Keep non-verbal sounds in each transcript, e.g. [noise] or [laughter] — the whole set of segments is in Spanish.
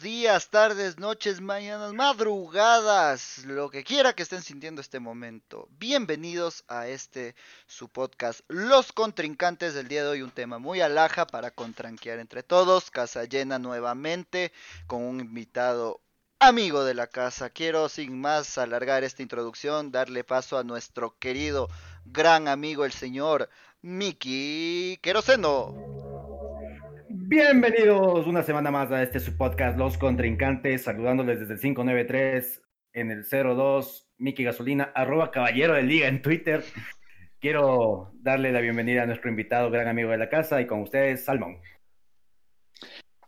días, tardes, noches, mañanas, madrugadas, lo que quiera que estén sintiendo este momento. Bienvenidos a este su podcast, Los Contrincantes del día de hoy, un tema muy alhaja para contranquear entre todos, casa llena nuevamente con un invitado amigo de la casa. Quiero sin más alargar esta introducción, darle paso a nuestro querido gran amigo el señor Miki Queroseno. Bienvenidos una semana más a este su podcast Los Contrincantes, saludándoles desde el 593 en el 02 Miki Gasolina, arroba caballero de liga en Twitter. Quiero darle la bienvenida a nuestro invitado, gran amigo de la casa, y con ustedes, Salmón.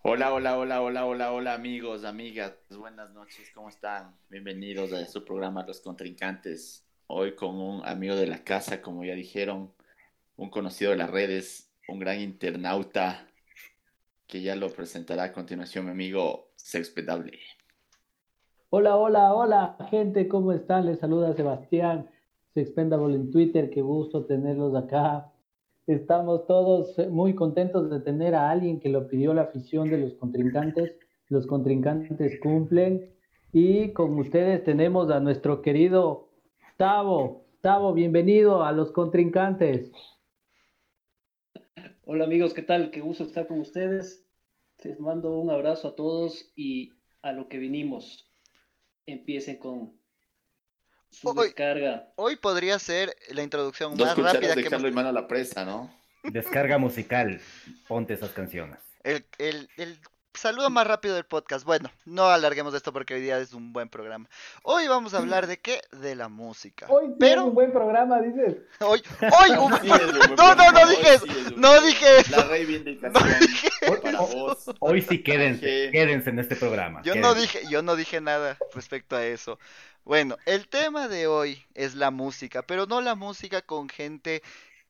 Hola, hola, hola, hola, hola, hola amigos, amigas, buenas noches, ¿cómo están? Bienvenidos a su programa Los Contrincantes. Hoy con un amigo de la casa, como ya dijeron, un conocido de las redes, un gran internauta, que ya lo presentará a continuación mi amigo Sexpedable. Hola, hola, hola, gente, ¿cómo están? Les saluda Sebastián Sexpendable en Twitter, qué gusto tenerlos acá. Estamos todos muy contentos de tener a alguien que lo pidió la afición de los contrincantes. Los contrincantes cumplen. Y con ustedes tenemos a nuestro querido Tavo. Tavo, bienvenido a los contrincantes. Hola amigos, ¿qué tal? Qué gusto estar con ustedes. Les mando un abrazo a todos y a lo que vinimos. Empiecen con su Hoy- descarga. Hoy podría ser la introducción Dos más rápida de que Carlos a la presa, ¿no? Descarga musical, ponte esas canciones. El, el, el saludo más rápido del podcast. Bueno, no alarguemos esto porque hoy día es un buen programa. Hoy vamos a hablar de qué? De la música. Hoy Pero un buen programa, dices. hoy, hoy, [laughs] un- Sí, es un buen [laughs] no, no, no dije hoy eso, sí es un- no dije eso. [laughs] La reivindicación para vos. Hoy sí quédense, quédense en este programa. Yo no dije, yo no dije nada respecto a eso. Bueno, el tema de hoy es la música, pero no la música con gente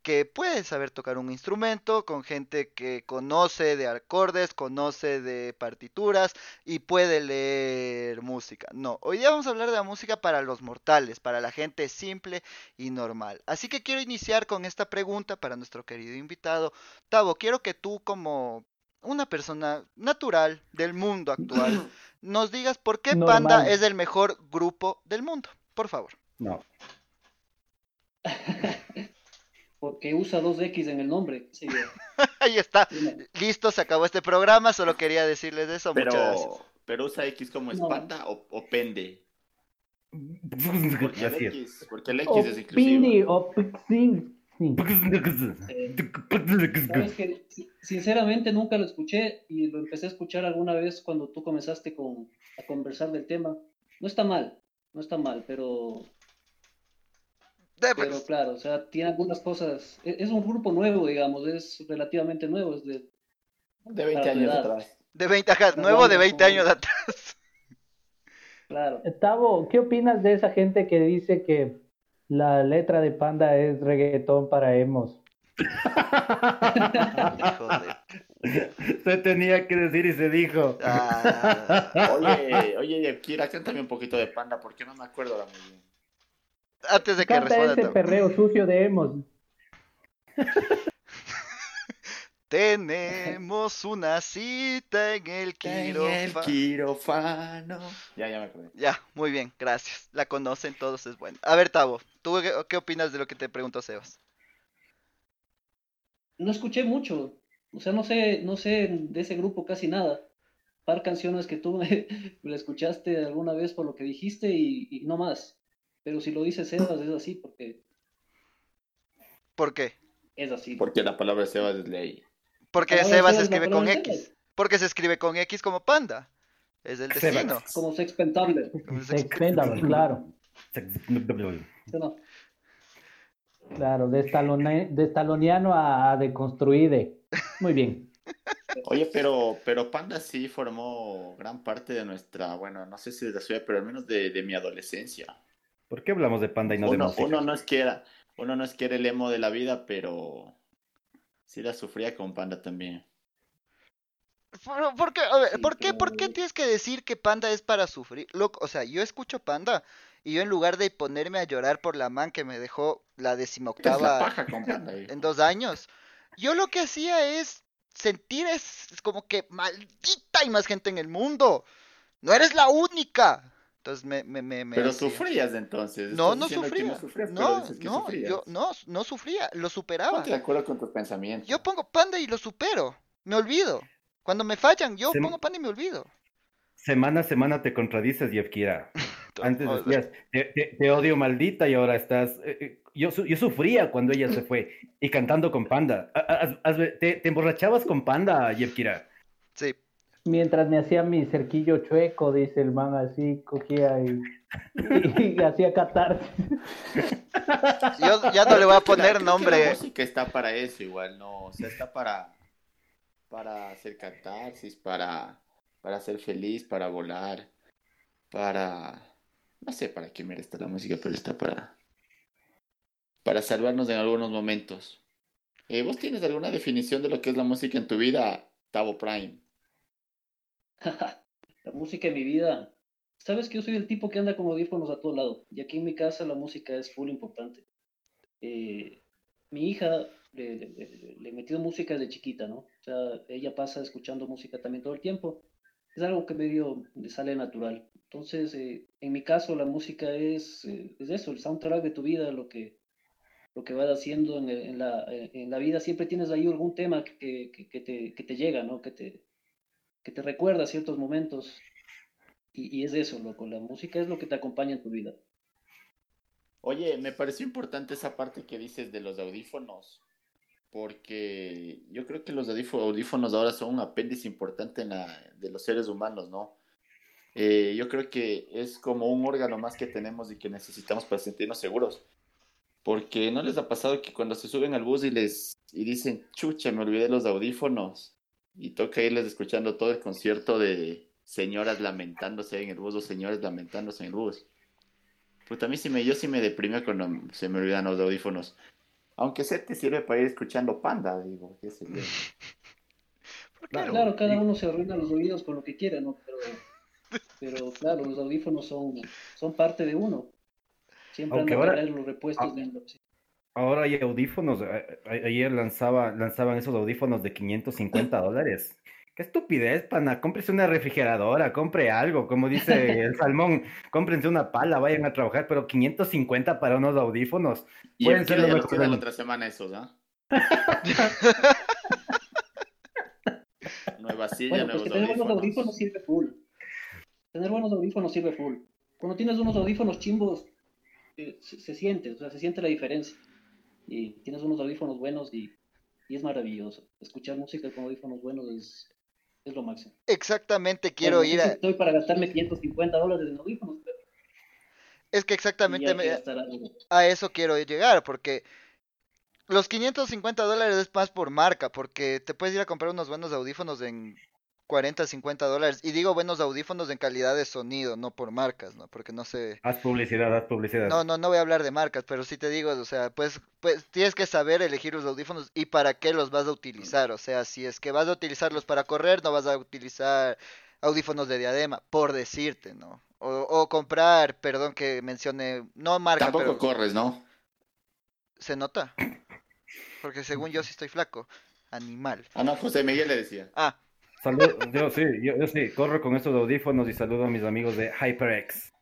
que puede saber tocar un instrumento, con gente que conoce de acordes, conoce de partituras y puede leer música. No, hoy día vamos a hablar de la música para los mortales, para la gente simple y normal. Así que quiero iniciar con esta pregunta para nuestro querido invitado. Tavo, quiero que tú como una persona natural del mundo actual [clears throat] nos digas por qué Normal. Panda es el mejor grupo del mundo, por favor. No, [laughs] Porque usa dos X en el nombre. Sí, [laughs] Ahí está. no. Listo, se acabó este programa, solo quería decirles eso. Muchas gracias. Pero, pero usa X como No. espanda o, o pende. [laughs] Porque el. X, porque el X O es inclusivo. Eh, que sinceramente nunca lo escuché y lo empecé a escuchar alguna vez cuando tú comenzaste con, a conversar del tema. No está mal, no está mal, pero, De- pero claro, o sea, tiene algunas cosas. e- Es, un grupo nuevo, digamos, es relativamente nuevo, es de De 20 para tu años edad. atrás. De 20, ajá, No, nuevo de no, 20 no. años atrás. claro. Tavo, ¿qué opinas de esa gente que dice que la letra de Panda es reggaetón para emos? Se tenía que decir y se dijo. Ah, Oye, oye, Kira, cántame un poquito de panda, porque no me acuerdo ahora muy bien. Antes de que Canta responda. ese perreo sucio de emos. [laughs] Tenemos una cita en el En el quirófano. quirófano. Ya, ya me acordé. Ya, muy bien, gracias. La conocen todos, es bueno. A ver, Tavo, ¿tú qué, qué opinas de lo que te preguntó Sebas? No escuché mucho, o sea, no sé, no sé de ese grupo casi nada. Par canciones que tú me, me la escuchaste alguna vez por lo que dijiste y, y no más. Pero si lo dice Sebas es así porque ¿Por qué? es así. Porque la palabra Sebas es ley. Porque Sebas se Sebas, la escribe con X. Sebas. Porque se escribe con X como panda. Es el Sebas. destino. Como Sex Pentable. Expendable, claro. No, Claro, de, estalone- de estaloniano a, a deconstruide. Muy bien. Oye, pero, pero Panda sí formó gran parte de nuestra, bueno, no sé si de la ciudad, pero al menos de, de mi adolescencia. ¿Por qué hablamos de panda y no de Uno, música? uno no es que era, uno no es que era el emo de la vida, pero sí la sufría con Panda también. ¿Por, por qué, a ver, Sí, ¿por qué, por qué tienes que decir que panda es para sufrir? Loco, o sea, yo escucho panda y yo en lugar de ponerme a llorar por la man que me dejó la la decimoctava paja con Panda. eh. en dos años, yo lo que hacía es sentir es, es como que maldita hay más gente en el mundo. No eres la única. Entonces me, me, me, me Pero sufrías entonces. No, no sufría. No, sufrías, No, que yo no, no sufría, lo superaba. Ponte de acuerdo con tus pensamientos. Yo pongo panda y lo supero. Me olvido. Cuando me fallan, yo pongo panda y me olvido. Semana a semana te contradices, Yevkira. [laughs] Antes decías, te, te- te odio maldita y ahora estás... eh, eh, yo, su- yo sufría cuando ella se fue y cantando con Panda. Te, te emborrachabas con Panda, Yevkira. Mientras me hacía mi cerquillo chueco, dice el man así, cogía y, y, hacía catarsis. Yo ya no le voy a poner que La nombre. música está para eso igual, no, o sea, está para para hacer catarsis, para para ser feliz, para volar, para no sé para qué mera está la música, pero está para para salvarnos en algunos momentos. Eh, ¿Vos tienes alguna definición de lo que es la música en tu vida, Tavo Prime? [laughs] La música en mi vida. Sabes que yo soy el tipo que anda con audífonos a todo lado. Y aquí en mi casa la música es full importante. Eh, mi hija le, le- le- le he metido música desde chiquita, ¿no? O sea, ella pasa escuchando música también todo el tiempo. Es algo que medio le sale natural. Entonces, eh, en mi caso, la música es, eh, es eso, el soundtrack de tu vida, lo que, lo que vas haciendo en, el- en la, en la vida. Siempre tienes ahí algún tema que, que- que te, que te llega, ¿no? Que te, que te recuerda ciertos momentos. Y, y es eso, loco. La música es lo que te acompaña en tu vida. Oye, me pareció importante esa parte que dices de los audífonos, porque yo creo que los audífo- audífonos ahora son un apéndice importante en la, de los seres humanos, ¿no? Eh, yo creo que es como un órgano más que tenemos y que necesitamos para sentirnos seguros. Porque ¿no les ha pasado que cuando se suben al bus y les y dicen, chucha, me olvidé los audífonos? Y toca irles escuchando todo el concierto de señoras lamentándose en el bus o señores lamentándose en el bus. Pues a mí sí me, yo sí me deprime cuando se me olvidan los audífonos. Aunque sé te sirve para ir escuchando Panda, digo, qué sé yo. [laughs] Claro. Claro, cada uno se arruina los oídos con lo que quiera, ¿no? Pero, pero claro, los audífonos son, son parte de uno. Siempre Aunque han de ahora- los repuestos Ah. de Ahora hay audífonos. a- a- Ayer lanzaba, lanzaban esos audífonos de 550 dólares. Qué estupidez, pana. Cómprese una refrigeradora, compre algo. Como dice el [laughs] salmón, cómprense una pala, vayan a trabajar, pero 550 para unos audífonos. Y Pueden ser Kira lo ya lo mejor tiene del- la otra semana esos, ¿ah? [laughs] Nueva silla, Bueno, pues nuevos que tener buenos audífonos. audífonos sirve full. Tener buenos audífonos sirve full. Cuando tienes unos audífonos chimbos, eh, se, se siente, o sea, se siente la diferencia. Y tienes unos audífonos buenos y, y es maravilloso. Escuchar música con audífonos buenos es, es lo máximo. Exactamente, quiero Bueno, ir a... Estoy para gastarme 550 dólares en audífonos, pero Es que exactamente me- a eso quiero llegar, porque los 550 dólares es más por marca, porque te puedes ir a comprar unos buenos audífonos en 40, 50 dólares. Y digo buenos audífonos en calidad de sonido, no por marcas, ¿no? Porque no sé... Haz publicidad, haz publicidad. No, no, no voy a hablar de marcas, pero sí te digo, o sea, pues, pues tienes que saber elegir los audífonos y para qué los vas a utilizar. O sea, si es que vas a utilizarlos para correr, no vas a utilizar audífonos de diadema, por decirte, ¿no? O, o comprar, perdón que mencione, no marca, Tampoco pero corres, ¿no? se nota. Porque según yo sí estoy flaco. Animal. Ah, no, José Miguel le decía. Ah, Salud, yo sí, yo, yo sí, corro con estos audífonos y saludo a mis amigos de HyperX.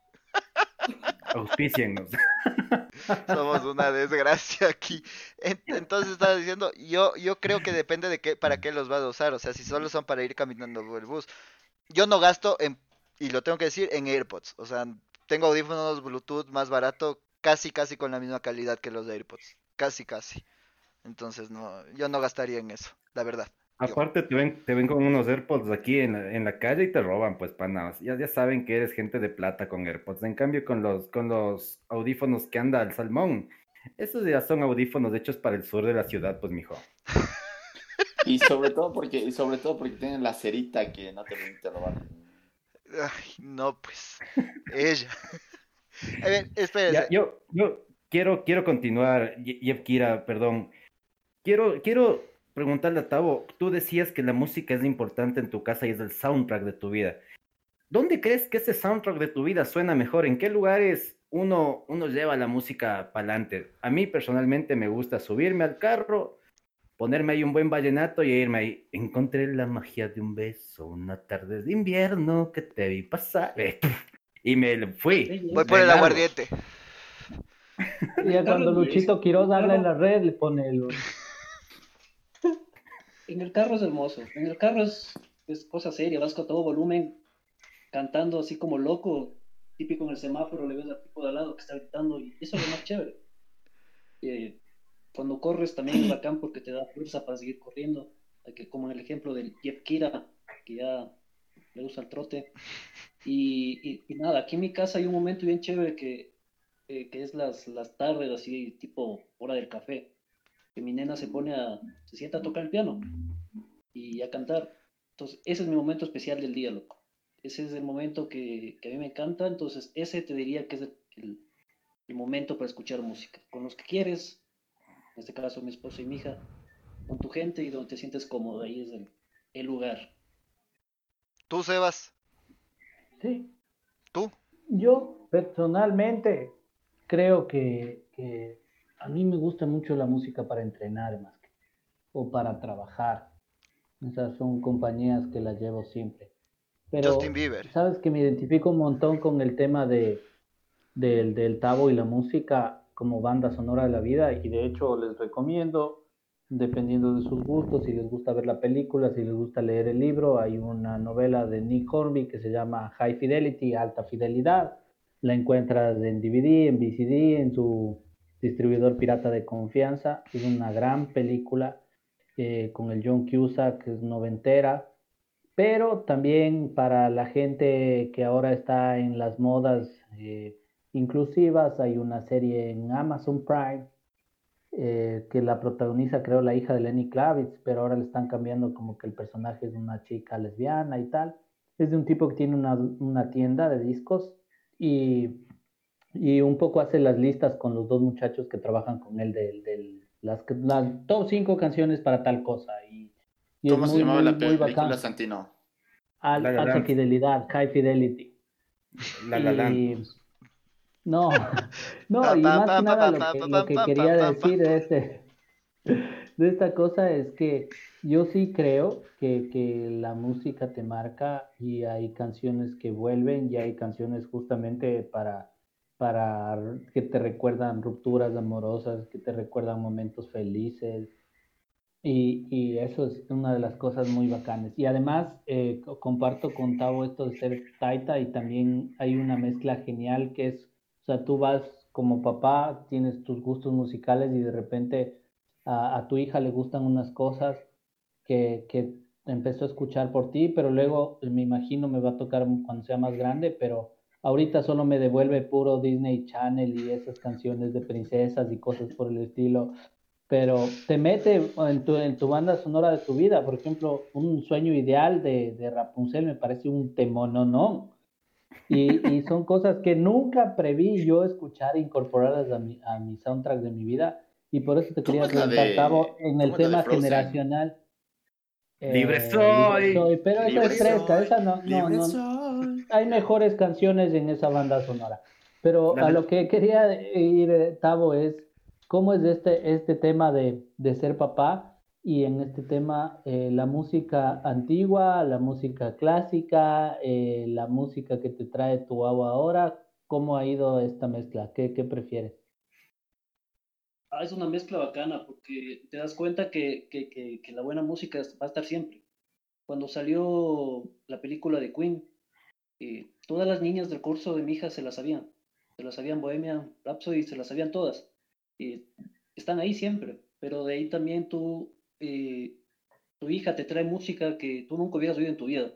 Auspiciennos. somos una desgracia aquí. En- Entonces estaba diciendo, yo, yo creo que depende de qué, para qué los vas a usar. O sea, si solo son para ir caminando el bus. Yo no gasto en, y lo tengo que decir, en AirPods. O sea, tengo audífonos Bluetooth más barato, casi, casi con la misma calidad que los de AirPods. Casi, casi. Entonces, no, yo no gastaría en eso, la verdad. Aparte te ven, te ven con unos AirPods aquí en la, en la calle y te roban, pues panas. Ya, ya saben que eres gente de plata con AirPods. En cambio, con los, con los audífonos que anda el salmón, esos ya son audífonos hechos para el sur de la ciudad, pues mijo. [laughs] Y sobre todo porque, y sobre todo porque tienen la cerita que no te permite robar. Ay, no, pues. Ella. [laughs] A ver, espérese. Ya, yo, yo quiero, quiero continuar, Yev Kira, perdón. Quiero, quiero preguntarle a Tavo, tú decías que la música es importante en tu casa y es el soundtrack de tu vida. ¿Dónde crees que ese soundtrack de tu vida suena mejor? ¿En qué lugares uno, uno lleva la música para adelante? A mí personalmente me gusta subirme al carro, ponerme ahí un buen vallenato y irme ahí. Encontré la magia de un beso, una tarde de invierno que te vi pasar. [laughs] Y me fui. Voy por el aguardiente. [laughs] Y cuando Luchito Quiroz habla en la red, le pone el... En el carro es hermoso. En el carro es, es cosa seria, vas con todo volumen, cantando así como loco, típico en el semáforo, le ves al tipo de al lado que está gritando, y eso es lo más chévere. Eh, cuando corres también es bacán porque te da fuerza para seguir corriendo, que, como en el ejemplo del Jeff Kira, que ya le gusta el trote. Y, y, nada, aquí en mi casa hay un momento bien chévere que, eh, que es las, las tardes, así tipo hora del café, que mi nena se pone a, se sienta a tocar el piano y a cantar. Entonces, ese es mi momento especial del día, loco. Ese es el momento que, que a mí me encanta, entonces ese te diría que es el, el, momento para escuchar música. Con los que quieres, en este caso mi esposa y mi hija, con tu gente y donde te sientes cómodo, ahí es el, el lugar. ¿Tú, Sebas? Sí. ¿Tú? Yo personalmente creo que, que, a mí me gusta mucho la música para entrenar más que o para trabajar. Esas son compañías que las llevo siempre. Pero, Justin Bieber. Sabes que me identifico un montón con el tema de, del, del tabo y la música como banda sonora de la vida y de hecho les recomiendo dependiendo de sus gustos, si les gusta ver la película, si les gusta leer el libro, hay una novela de Nick Hornby que se llama High Fidelity, Alta Fidelidad. La encuentras en DVD, en VCD, en su distribuidor pirata de confianza. Es una gran película eh, con el John Cusack, que es noventera, pero también para la gente que ahora está en las modas eh, inclusivas, hay una serie en Amazon Prime eh, que la protagoniza creo la hija de Lenny Kravitz, pero ahora le están cambiando como que el personaje es una chica lesbiana y tal. Es de un tipo que tiene una, una tienda de discos y, y, un poco hace las listas con los dos muchachos que trabajan con él de, de las, las top cinco canciones para tal cosa. Y, y ¿Cómo se llamaba la película Santino? Al, alta fidelidad, high fidelity. La, la, la. Y, no, [laughs] no, y más que nada lo que, lo que quería decir de, este, de esta cosa es que yo sí creo que, que, la música te marca y hay canciones que vuelven y hay canciones justamente para, para que te recuerdan rupturas amorosas, que te recuerdan momentos felices. Y, y eso es una de las cosas muy bacanas. Y además eh, comparto con Tavo esto de ser taita y también hay una mezcla genial que es o sea, tú vas como papá, tienes tus gustos musicales y de repente a, a tu hija le gustan unas cosas que, que, empezó a escuchar por ti, pero luego me imagino me va a tocar cuando sea más grande, pero ahorita solo me devuelve puro Disney Channel y esas canciones de princesas y cosas por el estilo, pero te mete en tu, en tu banda sonora de tu vida, por ejemplo, un sueño ideal de, de Rapunzel me parece un temononón. Y, y, son cosas que nunca preví yo escuchar e incorporarlas a mi, a mi soundtrack de mi vida. Y por eso te quería preguntar, de, Tavo, en el tema generacional. Eh, libre, soy, libre, soy. Pero esa es fresca, esa no, no, no. Hay mejores canciones en esa banda sonora. Pero a lo que quería ir, Tavo, es cómo es este, este tema de, de ser papá y en este tema eh, la música antigua, la música clásica, eh, la música que te trae tu agua ahora, ¿cómo ha ido esta mezcla? ¿Qué, qué prefieres? Ah, es una mezcla bacana porque te das cuenta que, que, que, que, la buena música va a estar siempre. Cuando salió la película de Queen, todas las niñas del curso de mi hija se la sabían. Se la sabían Bohemian Rhapsody, se la sabían todas. están ahí siempre, pero de ahí también tú eh, tu hija te trae música que tú nunca hubieras oído en tu vida.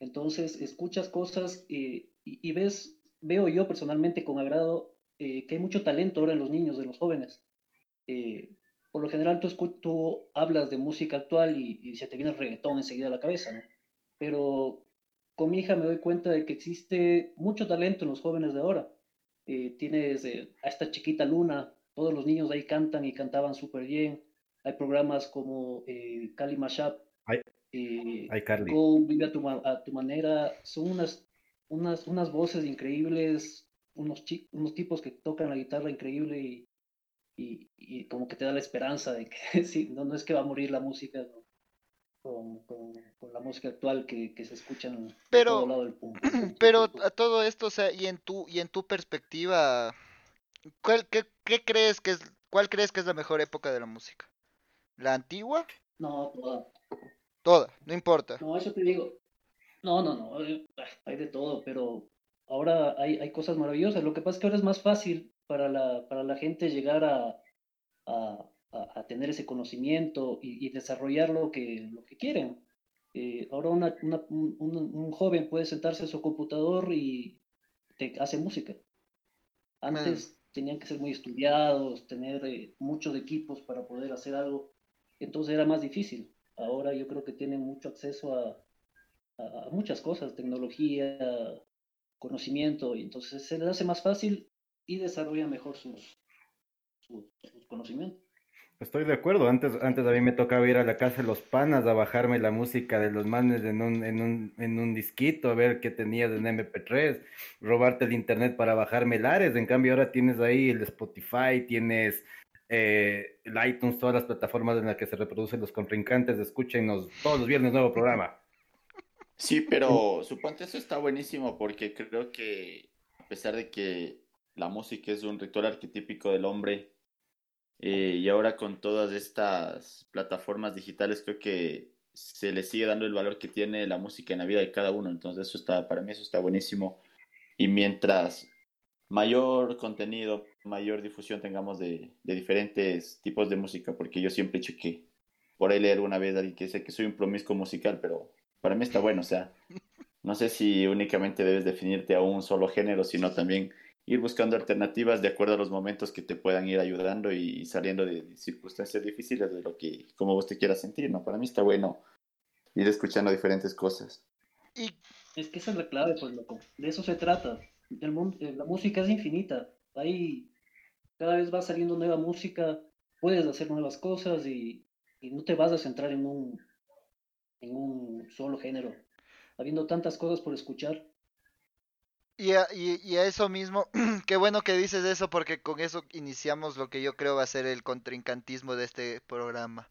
Entonces, escuchas cosas y, y, ves, veo yo personalmente con agrado eh, que hay mucho talento ahora en los niños, en los jóvenes. Eh, por lo general, tú, tú, hablas de música actual y, y, se te viene el reggaetón enseguida a la cabeza, ¿no? Pero con mi hija me doy cuenta de que existe mucho talento en los jóvenes de ahora. Eh, tienes a esta chiquita Luna, todos los niños ahí cantan y cantaban súper bien hay programas como eh, Cali Mashup, Ay, eh. Go, Vive a tu, a tu, manera, son unas, unas, unas voces increíbles, unos, unos tipos que tocan la guitarra increíble y, y, y, como que te da la esperanza de que [laughs] sí, no, no es que va a morir la música con, con, con la música actual que, que se escucha en pero, todo lado del pum, [clears throat] pero a todo esto, o sea, y en tu, y en tu perspectiva, ¿cuál, qué, qué crees que es, cuál crees que es la mejor época de la música? ¿La antigua? No, toda. Toda, no importa. No, eso te digo. No, no, no. eh, Hay de todo, pero ahora hay, hay cosas maravillosas. Lo que pasa es que ahora es más fácil para la, para la gente llegar a, a, a- a tener ese conocimiento y, y desarrollar lo que, lo que quieren. Eh, ahora una, una- un, un- joven puede sentarse en su computador y te hace música. Antes tenían que ser muy estudiados, tener eh, muchos equipos para poder hacer algo. Entonces era más difícil. Ahora yo creo que tienen mucho acceso a, a- a muchas cosas, tecnología, conocimiento, y entonces se les hace más fácil y desarrolla mejor sus, sus, sus conocimientos. Estoy de acuerdo. Antes, antes a mí me tocaba ir a la casa de los panas a bajarme la música de los manes en un, en un, en un disquito, a ver qué tenías en MP3, robarte el internet para bajarme el Ares. En cambio, ahora tienes ahí el Spotify, tienes eh, el iTunes, todas las plataformas en las que se reproducen los contrincantes. Escúchenos todos los viernes, nuevo programa. Sí, pero suponte eso está buenísimo porque creo que a pesar de que la música es un ritual arquetípico del hombre eh, y ahora con todas estas plataformas digitales creo que se le sigue dando el valor que tiene la música en la vida de cada uno. Entonces eso está, para mí eso está buenísimo. Y mientras mayor contenido, mayor difusión tengamos de, de diferentes tipos de música, porque yo siempre que por ahí leí alguna vez a alguien que dice que soy un promiscuo musical, pero para mí está bueno, o sea, no sé si únicamente debes definirte a un solo género, sino también ir buscando alternativas de acuerdo a los momentos que te puedan ir ayudando y saliendo de circunstancias difíciles de lo que, como vos te quieras sentir, ¿no? Para mí está bueno ir escuchando diferentes cosas. Y Es que esa es la clave, pues, loco. De eso se trata. El mundo, eh, la música es infinita. Ahí cada vez va saliendo nueva música, puedes hacer nuevas cosas y, y no te vas a centrar en un, en un solo género. Habiendo tantas cosas por escuchar. Y a, y, y a eso mismo, [clears throat] qué bueno que dices eso porque con eso iniciamos lo que yo creo va a ser el contrincantismo de este programa.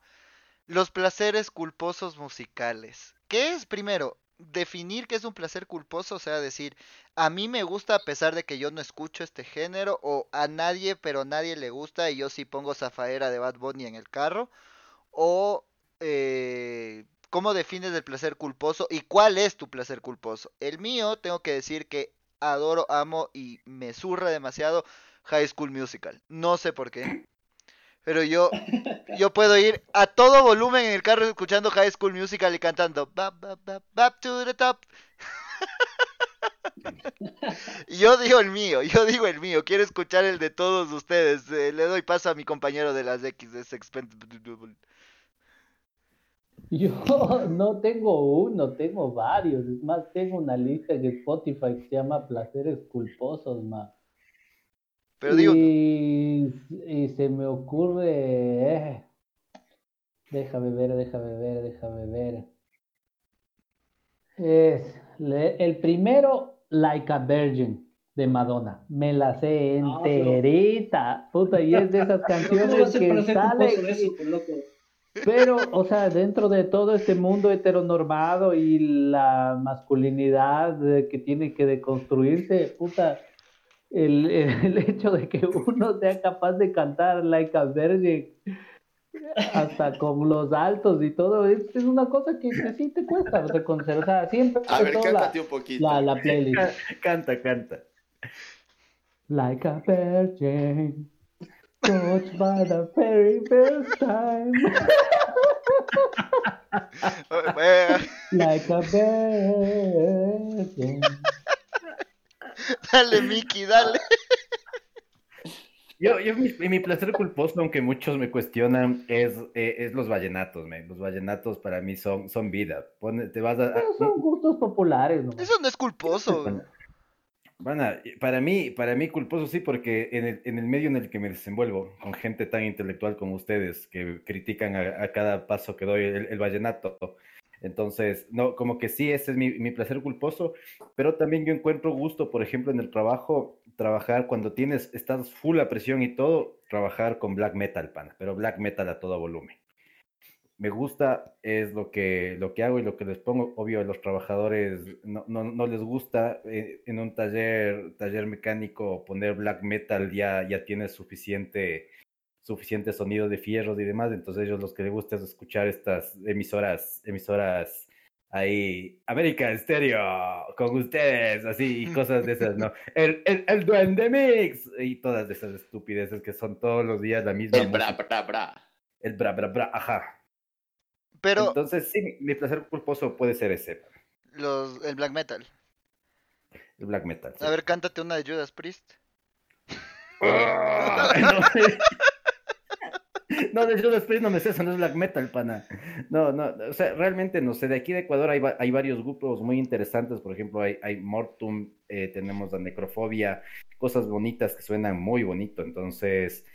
Los placeres culposos musicales. ¿Qué es primero? Definir qué es un placer culposo, o sea, decir, a mí me gusta a pesar de que yo no escucho este género, o a nadie, pero a nadie le gusta y yo sí pongo Zafaera de Bad Bunny en el carro, o eh, ¿cómo defines el placer culposo y cuál es tu placer culposo? El mío, tengo que decir que adoro, amo y me zurra demasiado High School Musical. No sé por qué. Pero yo, [laughs] yo puedo ir a todo volumen en el carro escuchando High School Musical y cantando Bap, bap, bap, bap to the top. [laughs] Yo digo el mío, yo digo el mío. Quiero escuchar el de todos ustedes. Eh, le doy paso a mi compañero de las X. de [laughs] Yo no tengo uno, tengo varios. Es más, tengo una lista en Spotify que se llama Placeres Culposos, ma. Pero digo, Y, y se me ocurre. eh, Déjame ver, déjame ver, déjame ver. Es le- el primero, Like a Virgin, de Madonna. Me la sé Ah, pero- enterita. Puta, y es de esas [laughs] ¿Cómo va a canciones que salen. Pero, o sea, dentro de todo este mundo heteronormado y la masculinidad que tiene que deconstruirse, puta, el, el hecho de que uno sea capaz de cantar Like a Virgin hasta con los altos y todo, es, es una cosa que, que sí te cuesta reconocer. O sea, siempre A ver, la, cántate un poquito. la, la playlist. Canta, canta. Like a virgin, touched by the very first time. eh, [laughs] Like a virgin. dale, Mickey, dale. Yo, yo mi, mi placer culposo, aunque muchos me cuestionan, es, eh, es los vallenatos, man. Los vallenatos para mí son, son vida. Pone- te vas a, a- Pero son gustos populares, ¿no? Eso no es culposo. Van a- para mí, para mí culposo sí, porque en el, en el medio en el que me desenvuelvo, con gente tan intelectual como ustedes, que critican a, a cada paso que doy el, el vallenato, entonces, no, como que sí, ese es mi, mi placer culposo, pero también yo encuentro gusto, por ejemplo, en el trabajo, trabajar cuando tienes, estás full a presión y todo, trabajar con black metal, pana, pero black metal a todo volumen. Me gusta, es lo que, lo que hago y lo que les pongo. Obvio, a los trabajadores no, no, no les gusta eh, en un taller, taller mecánico poner black metal, ya, ya tiene suficiente, suficiente sonido de fierros y demás. Entonces, ellos los que les gusta es escuchar estas emisoras, emisoras ahí, América Stereo, con ustedes, así, y cosas de esas, ¿no? [laughs] El, el, el Duende Mix, y todas esas estupideces que son todos los días la misma. El bra, bra, bra. El bra, bra, bra, ajá. Pero Entonces, sí, mi, placer culposo puede ser ese, los, el black metal. el black metal. sí. A ver, cántate una de Judas Priest. Ah, [laughs] no, de Judas Priest no me sé, eso no es black metal, pana. No, no, o sea, realmente no sé. De aquí de Ecuador hay, hay varios grupos muy interesantes. Por ejemplo, hay, hay Mortum, eh, tenemos la Necrofobia, cosas bonitas que suenan muy bonito. Entonces,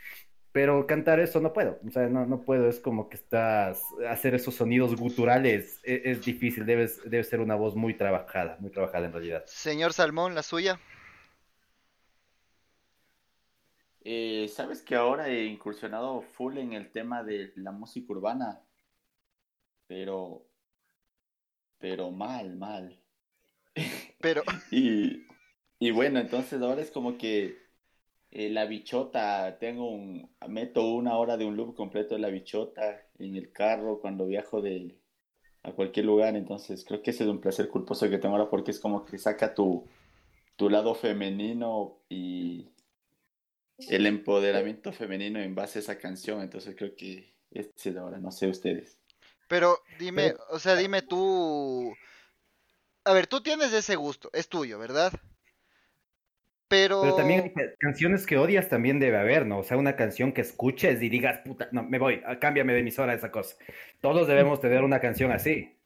pero cantar eso no puedo. O sea, no, no puedo. Es como que estás, hacer esos sonidos guturales es, es difícil. Debes, debe ser una voz muy trabajada, muy trabajada en realidad. Señor Salmón, la suya. Eh, ¿sabes que ahora he incursionado full en el tema de la música urbana? Pero, pero mal, mal. Pero, [laughs] Y, y bueno, entonces ahora es como que eh, la bichota, tengo un, meto una hora de un loop completo de la bichota en el carro cuando viajo de a cualquier lugar, entonces creo que ese es un placer culposo que tengo ahora porque es como que saca tu, tu lado femenino y el empoderamiento femenino en base a esa canción, entonces creo que este es ahora, no sé ustedes. pero dime, o sea, dime tú. A ver, tú tienes ese gusto, es tuyo, ¿verdad? Pero, Pero también canciones que odias también debe haber, ¿no? O sea, una canción que escuches y digas, puta, no, me voy, ah, cámbiame de emisora esa cosa. Todos debemos tener una canción así.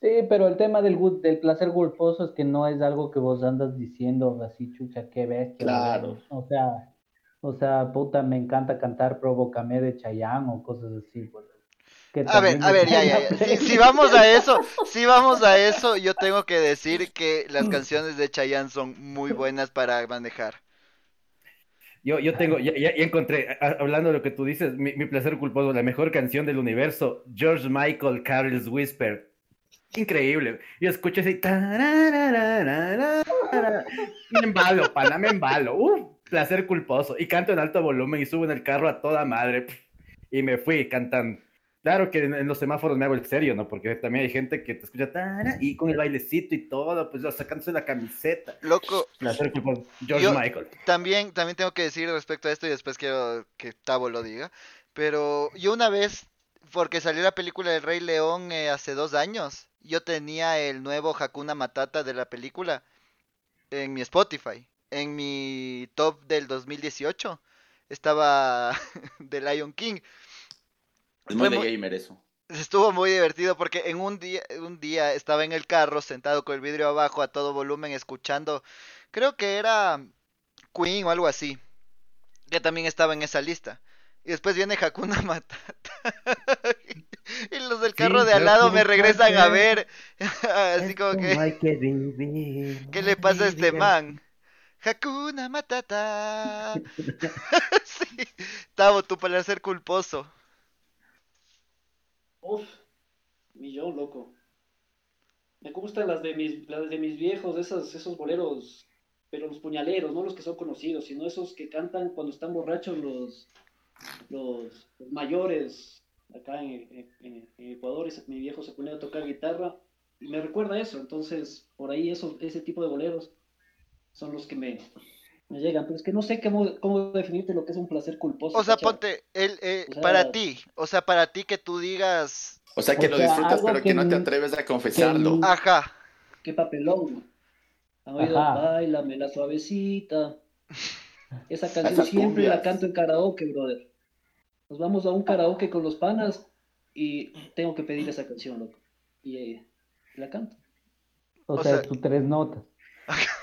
Sí, pero el tema del, del placer culposo es que no es algo que vos andas diciendo así, chucha, qué bestia. Claro. O sea, o sea, puta, me encanta cantar Provócame de Chayanne o cosas así, pues. Que a ver, a ver, ya, ya, ya. Si, si vamos a eso, [laughs] si vamos a eso, yo tengo que decir que las canciones de Chayanne son muy buenas para manejar. Yo, yo tengo, ya, ya- ya encontré, a- hablando de lo que tú dices, mi, mi placer culposo, la mejor canción del universo, George Michael, Carol's Whisper. Increíble. Yo escucho así. tararararara, Me embalo, pana, me embalo. Uf, placer culposo. Y canto en alto volumen y subo en el carro a toda madre. Y me fui cantando. Claro que en, en los semáforos me hago el serio, ¿no? Porque también hay gente que te escucha tara, y con el bailecito y todo, pues sacándose la camiseta. Loco. George Yo- Michael. también, también tengo que decir respecto a esto y después quiero que Tavo lo diga. Pero yo una vez, porque salió la película del Rey León eh, hace dos años, yo tenía el nuevo Hakuna Matata de la película en mi Spotify, en mi top del 2018. Estaba [laughs] de Lion King. Es muy Fue de muy- gamer eso. Estuvo muy divertido porque en un día, un día estaba en el carro sentado con el vidrio abajo a todo volumen escuchando, creo que era Queen o algo así, que también estaba en esa lista. Y después viene Hakuna [laughs] Matata. y los del carro Sí, de al lado me regresan a ver. [laughs] Así como que, hay que vivir. ¿qué le pasa a este man? Hakuna Matata. [laughs] sí. Tavo, tú para ser culposo. Uf, millón, loco. Me gustan las de mis, las de mis viejos, esas, esos boleros, pero los puñaleros, no los que son conocidos, sino esos que cantan cuando están borrachos los, los, mayores. Acá en, en- en Ecuador, ese- mi viejo se ponía a tocar guitarra y me recuerda eso. Entonces, por ahí esos, ese tipo de boleros son los que me, me llegan. Pero es que no sé cómo, cómo definirte lo que es un placer culposo. O sea, ¿cachai? ponte, el, eh, O sea- para ti, o sea, para ti que tú digas, O sea que O lo disfrutas, pero que, que no te atreves a confesarlo. que- ajá, Qué papelón. ¿Han oído? Báilame la suavecita. [laughs] Esa canción Esas siempre la canto en karaoke, brother. Nos vamos a un karaoke con los panas y tengo que pedir esa canción, loco. Y eh, la canto. O, O sea, sea- tus tres notas. [laughs]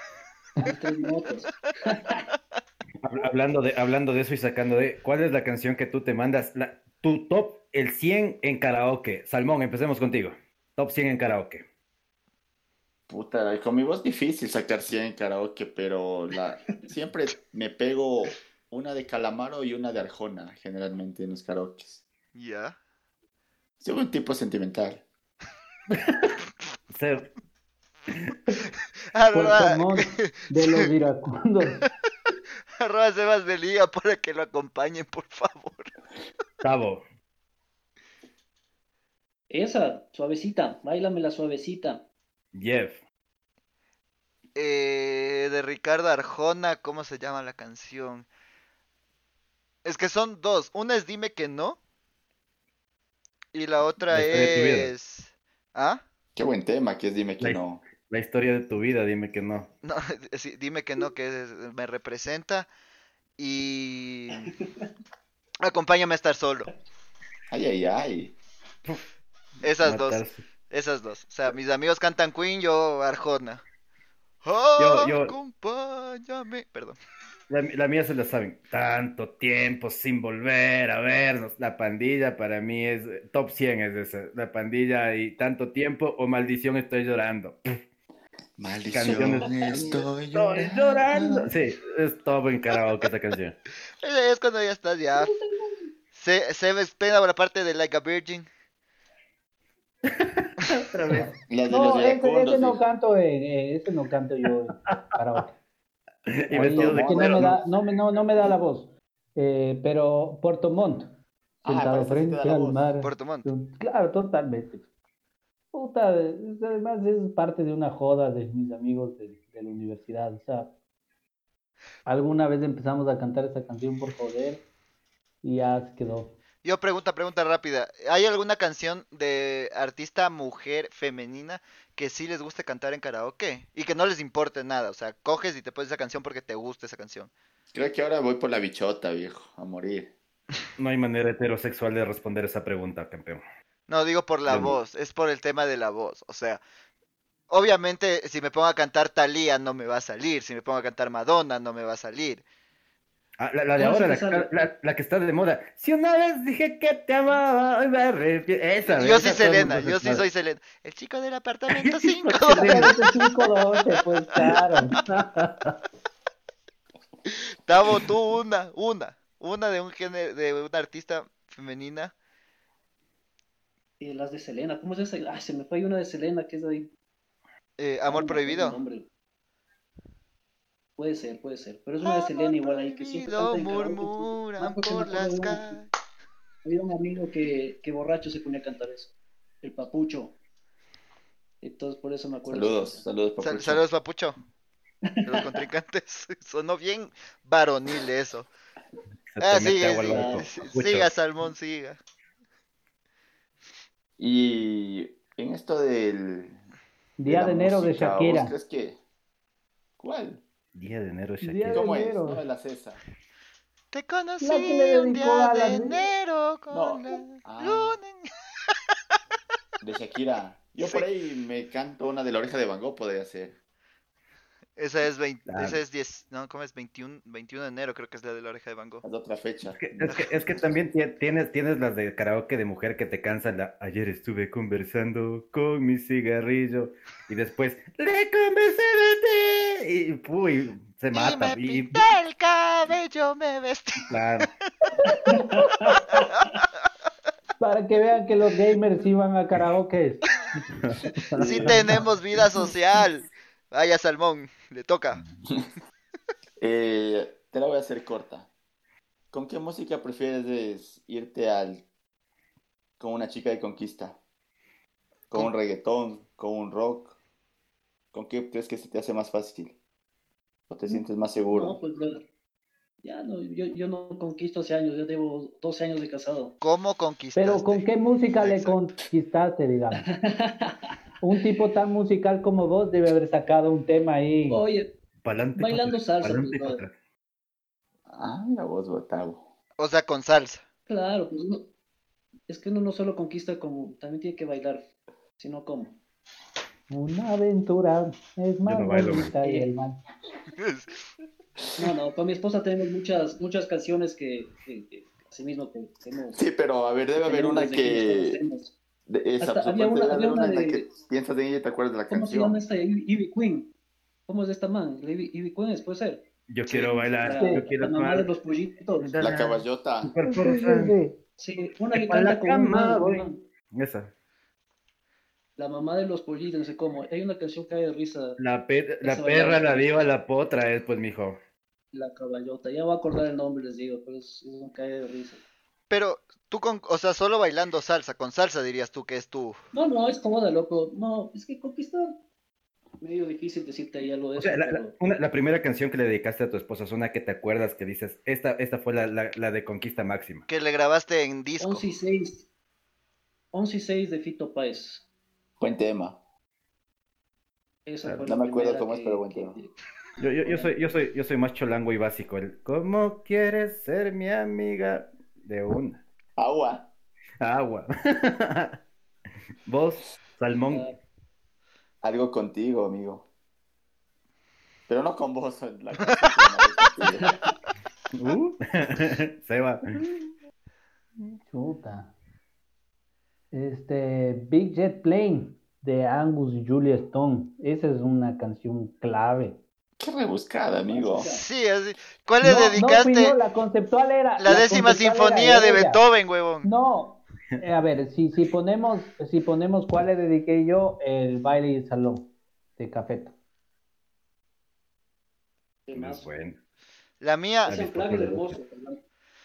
Tres [laughs] Hablando de, hablando de eso y sacando de, ¿cuál es la canción que tú te mandas? La- tu top, el 100 en karaoke. Salmón, empecemos contigo. Top 100 en karaoke. Puta, con mi voz difícil sacar 100 en karaoke, pero la, siempre me pego una de Calamaro y una de Arjona, generalmente en los karaokes. Ya. Soy un tipo sentimental. [laughs] Se- Puerto Arroba, Montt de los [laughs] iracundos. arroba Sebas de Liga para que lo acompañen, por favor. Tavo. Esa, suavecita, bailame la suavecita. Jeff. Eh, de Ricardo Arjona, ¿cómo se llama la canción? Es que son dos. Una es Dime que no. Y la otra es. ¿Ah? Qué buen tema, que es Dime que La- no. La historia de tu vida, dime que no. No, [laughs] sí, dime que no, que me representa. Y. [laughs] Acompáñame a estar solo. Ay, ay, ay. Esas dos. Esas dos. O sea, mis amigos cantan Queen, yo Arjona. Yo- yo- Acompáñame. Perdón. La, la mía se la saben. Tanto tiempo sin volver a vernos. La pandilla para mí es eh, top 100 es esa. La pandilla y tanto tiempo o maldición estoy llorando. Maldición, estoy Estoy llorando. llorando. Sí, es top en karaoke esa canción. [laughs] Es cuando ya estás ya. Se, se me espera por la parte de Like a Virgin. [laughs] Otra vez. [laughs] No, ese, ese no canto en, eh, ese no canto yo en karaoke. Y Ahí vestido de que no me ¿no? da, no me, no, no me da la voz. Eh, pero Puerto Montt, Ah, sentado da frente al voz. mar. Puerto Montt. Claro, totalmente. Puta, además es parte de una joda de mis amigos de, de la universidad. O sea, alguna vez empezamos a cantar esa canción por joder y ya se quedó. Yo pregunta, pregunta rápida. ¿Hay alguna canción de artista mujer femenina que sí les guste cantar en karaoke? Y que no les importe nada. O sea, coges y te pones esa canción porque te gusta esa canción. Creo que ahora voy por la bichota, viejo, a morir. [laughs] No hay manera heterosexual de responder esa pregunta, campeón. No, digo por la no. voz, es por el tema de la voz. O sea, obviamente si me pongo a cantar Thalía no me va a salir, si me pongo a cantar Madonna no me va a salir. Ah, la, la de ¿Cómo ahora, la, la- la que está de moda. Si una vez dije que te amaba, hoy me arrepiento. Esa, Yo esa sí Selena, yo sí soy Selena. El chico del apartamento 5. Selena. Ese 512, pues claro. Tavo, tú una, una, una de un género, de una artista femenina. Y las de Selena, ¿cómo es esa? Ah, se me fue una de Selena que es ahí. eh, Amor prohibido. Puede ser, puede ser. Pero es una de Selena igual ahí que siempre murmuran Ah, por acuerdo las calles. Había un amigo que, que borracho se ponía a cantar eso. El papucho. Entonces por eso me acuerdo. Saludos, saludos, Sal- papucho. saludos, Papucho. Los contrincantes. [laughs] Sonó bien varonil eso. Ah, sigue. Siga, Salmón, siga. Y en esto del... Día la de enero de música, ¿vos Shakira. crees que... ¿Cuál? Día de enero, Día Shakira. de ¿Cómo es? me la cesa. Te conocí un día de enero con No. la Ah. luna. De Shakira. Yo Sí. por ahí me canto una de la oreja de Van Gogh, podría ser. Esa es 20, Claro. esa es 10, no, ¿cómo es? 21, 21 de enero creo que es la de la oreja de Van Gogh. Es otra fecha. Es que, es que- es que también tie- tienes, tienes las de karaoke de mujer que te cansan la ayer estuve conversando con mi cigarrillo y después le conversé de ti y puy, se Y mata me y, pinté el cabello, me vestí. claro, [laughs] Para que vean que los gamers iban a karaoke. Sí tenemos vida social. Vaya Salmón, le toca. [laughs] Eh, te la voy a hacer corta. ¿Con qué música prefieres irte al con una chica de conquista? ¿Con un reggaetón? ¿Con un rock? ¿Con qué crees que se te hace más fácil? ¿O te sientes más No, seguro? pues brother. Ya no, yo, yo no conquisto hace años, yo llevo 12 años de casado. ¿Cómo conquistaste? Pero ¿con qué música le Exacto. conquistaste, digamos? [laughs] Un tipo tan musical como vos debe haber sacado un tema ahí. Oye, pa'lante, Bailando salsa, pa'lante, pues. Ah, mira vos, Botavo. O sea, con salsa. claro, pues no- es que uno no solo conquista como, también tiene que bailar, sino como. Una aventura es más no bailo, bonita y el mal. No, no, con mi esposa tenemos muchas, muchas canciones que, que, que así mismo que, que hemos- Sí, pero a ver, debe haber una que. De esa, Hasta había una- había de- que piensas en ella y te acuerdas de la ¿Cómo se canción. llama esta? Ivy Queen. ¿Cómo es esta man? Ivy, Queen es, puede ser. Yo Sí. quiero bailar, La, yo quiero la mamá de los pollitos. La caballota. Sí, sí, sí. Sí, una que canta con cama una- voy. una- Esa. la mamá de los pollitos, no sé cómo. Hay una canción que hay de risa, La, pe- la perra, la diva, la potra es, pues, mijo. La caballota. Ya voy a acordar el nombre, les digo, pero es, es un cae de risa. Pero tú con, o sea, solo bailando salsa, con salsa dirías tú que es tu... No, no, es toda, loco. No, es que conquistar. Medio difícil decirte ahí algo de O eso. sea, la, la- pero- una- la primera canción que le dedicaste a tu esposa es una que te acuerdas que dices, esta, esta fue la, la- la de conquista máxima. que le grabaste en disco. 11 y 6. 11 y 6 de Fito Páez. Buen tema. Esa fue No me acuerdo cómo es, que- pero buen que- tema. Yo, yo, yo soy, yo, soy, yo soy más cholango y básico. El, ¿Cómo quieres ser mi amiga? De una. Agua. Agua. [laughs] Vos, salmón. Algo contigo, amigo. Pero no con vos. La [laughs] Uh. [laughs] Seba. Chuta. Este, Big Jet Plane de Angus y Julia Stone. Esa es una canción clave. Qué rebuscada, amigo. Sí, así. ¿Cuál le No, no, dedicaste? yo, la conceptual era. la décima sinfonía era de. Beethoven, huevón. No, eh, a ver, si, si ponemos, si ponemos cuál le dediqué yo, el baile y el salón de Cafeto. ¿Qué Muy más? bueno. La mía.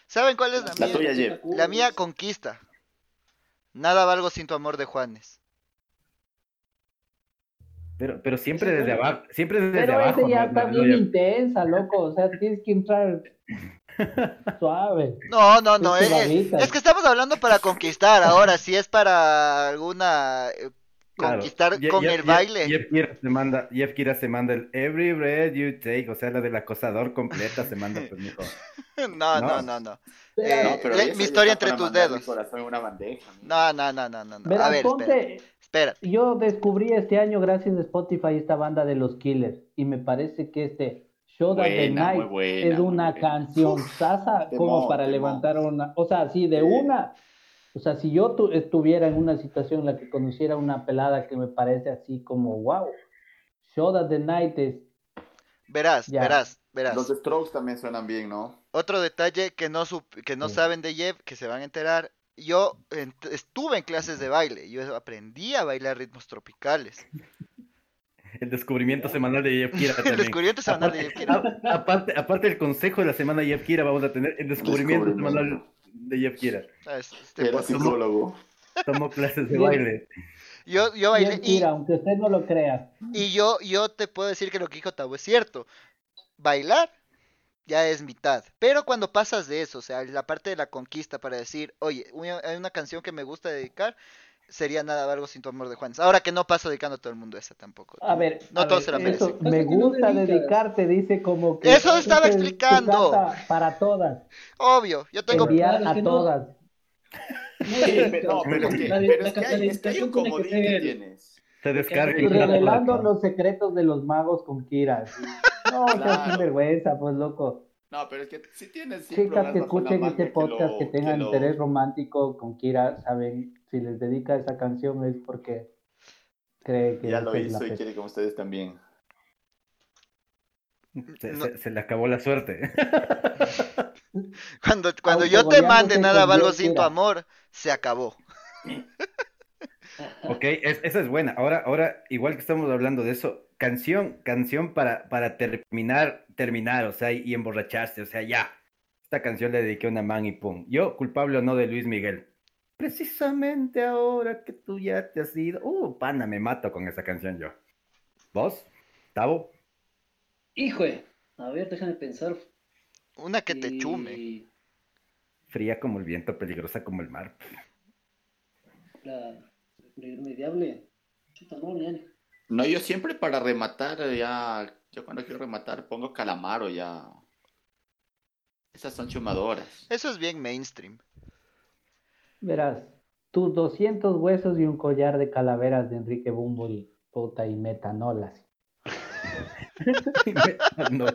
¿saben cuál es la La mía? tuya, Jeff. La mía conquista. Nada valgo sin tu amor de Juanes. Pero, pero siempre desde abajo. Siempre desde Pero abajo. ese ya ¿no? está No, bien no, intensa, loco. O sea, tienes que entrar [laughs] suave. No, no, no. Es Es, que es- babita. es que estamos hablando para conquistar. Ahora, si es para alguna eh, Claro. conquistar con Jeff- el baile. Jeff Kira se manda, Jeff Kira se manda el Every Breath You Take, o sea, la del acosador completa se manda, pues, mijo. No, [laughs] no, No. no, no. Pero, Eh, No, pero le- eso mi historia entre tus dedos. Mi corazón una bandeja. No, no, no, no, no. A ver, ponte, espera. Yo descubrí este año, gracias a Spotify, esta banda de los Killers. Y me parece que este Show That the Buena, muy Night buena. es una canción sasa como para levantar una. O sea, si de Sí. una. O sea, si yo tu- estuviera en una situación en la que conociera una pelada que me parece así como, wow, Show That the Night es. Verás, Ya. verás, verás. Los Strokes también suenan bien, ¿no? Otro detalle que no que no Sí. saben de Jeff, que se van a enterar. Yo estuve en clases de baile. Yo aprendí a bailar ritmos tropicales. [laughs] El descubrimiento semanal de Jeff Kira [laughs] El descubrimiento semanal de Jeff Kira. A- aparte, aparte del consejo de la semana de Jeff Kira, vamos a tener el descubrimiento Descubrimiento. semanal de Jeff Kira. Ah, es- este Era psicólogo. Tomó clases de baile. Yo, yo bailé Bien, y, aunque usted no lo crea. y yo, yo te puedo decir que lo que dijo Tabo es cierto. Bailar ya es mitad. Pero cuando pasas de eso, o sea, la parte de la conquista para decir, oye, una- hay una canción que me gusta dedicar, sería Nada Valgo Sin Tu Amor de Juanes. Ahora que no paso dedicando a todo el mundo esa tampoco. A ver, No a todos ver, se la eso, me gusta dedicarte, dice como que. Eso estaba explicando. Para todas. Obvio, yo tengo... Enviar Claro, a no- todas. No, Sí, pero, no, pero es que, la pero la es que hay, la es que hay un que comodín que tienes. Se descarga Revelando los secretos de los magos con Kira. sí. No, [laughs] Claro. seas sinvergüenza, pues loco. No, pero es que si tienes Chicas que bajo la escuchen este podcast lo- que tengan lo- interés romántico con Kira, saben, si les dedica esa canción es porque cree que Ya lo hizo y fecha. quiere con ustedes también. Se, No. se- se le acabó la suerte. [laughs] Cuando, cuando yo te mande Nada Valgo Sin Tu. Amor, se acabó. Ok, es- esa es buena. Ahora, ahora, igual que estamos hablando de eso, canción, canción para, para terminar, terminar, o sea, y emborracharse, o sea, ya. Esta canción le dediqué a una man y pum. Yo, culpable o no de Luis Miguel. Precisamente ahora que tú ya te has ido. Uh, pana, me mato con esa canción yo. ¿Vos? ¿Tavo? Híjole, a ver, déjame pensar. Una que te chume. Fría como el viento, peligrosa como el mar. La irremediable. Chuta, no. No, yo siempre para rematar, eh, ya, yo cuando quiero rematar pongo calamaro ya. Esas son chumadoras. Eso es bien mainstream. Verás, tus 200 huesos y un collar de calaveras de Enrique Bumburi, puta y metanolas. [laughs] No.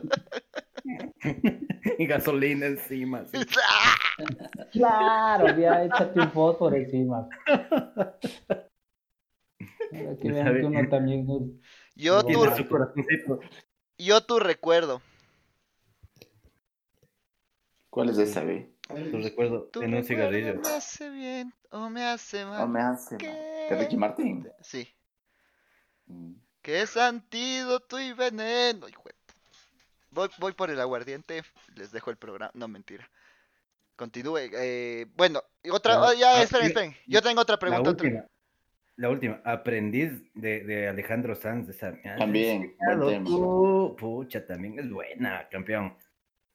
y gasolina encima. sí. Claro, ya échate un fósforo encima. [laughs] Para que Ya vean sabe. que uno también es- Yo tu, yo tu recuerdo. ¿Cuál es esa, ve? Lo recuerdo Tu en un cigarrillo. ¿Me hace bien o me hace mal? No me hace. ¿Qué? ¿De Ricky Martin? Sí. Mm. Que es antídoto y veneno. hijo Voy, voy por el aguardiente. Les dejo el programa. No, mentira. Continúe. eh, bueno, otra. Oh, ya, ah, esperen, esperen. Yo tengo otra La pregunta. otra- última. La última, aprendiz de, de Alejandro Sanz. de Esa, has También, buen tema. Pucha, también es buena, campeón.